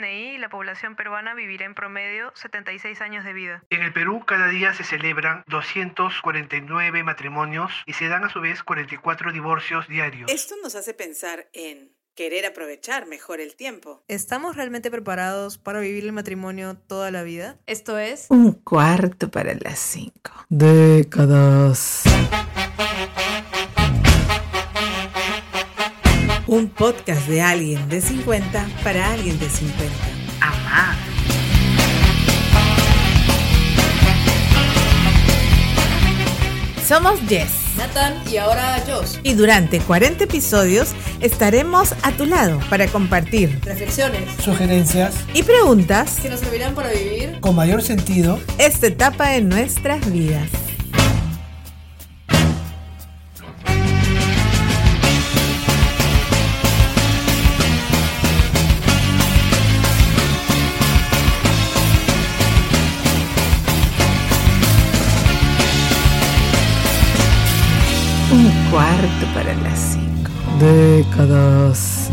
La población peruana vivirá en promedio 76 años de vida. En el Perú cada día se celebran 249 matrimonios y se dan a su vez 44 divorcios diarios. Esto nos hace pensar en querer aprovechar mejor el tiempo. ¿Estamos realmente preparados para vivir el matrimonio toda la vida? Esto es Un cuarto para las cinco. Décadas. Un podcast de alguien de 50 para alguien de 50. Amar. Somos Jess. Nathan y ahora Josh. Y durante 40 episodios estaremos a tu lado para compartir Reflexiones sugerencias y preguntas que nos servirán para vivir con mayor sentido esta etapa en nuestras vidas. Un cuarto para las cinco. Décadas.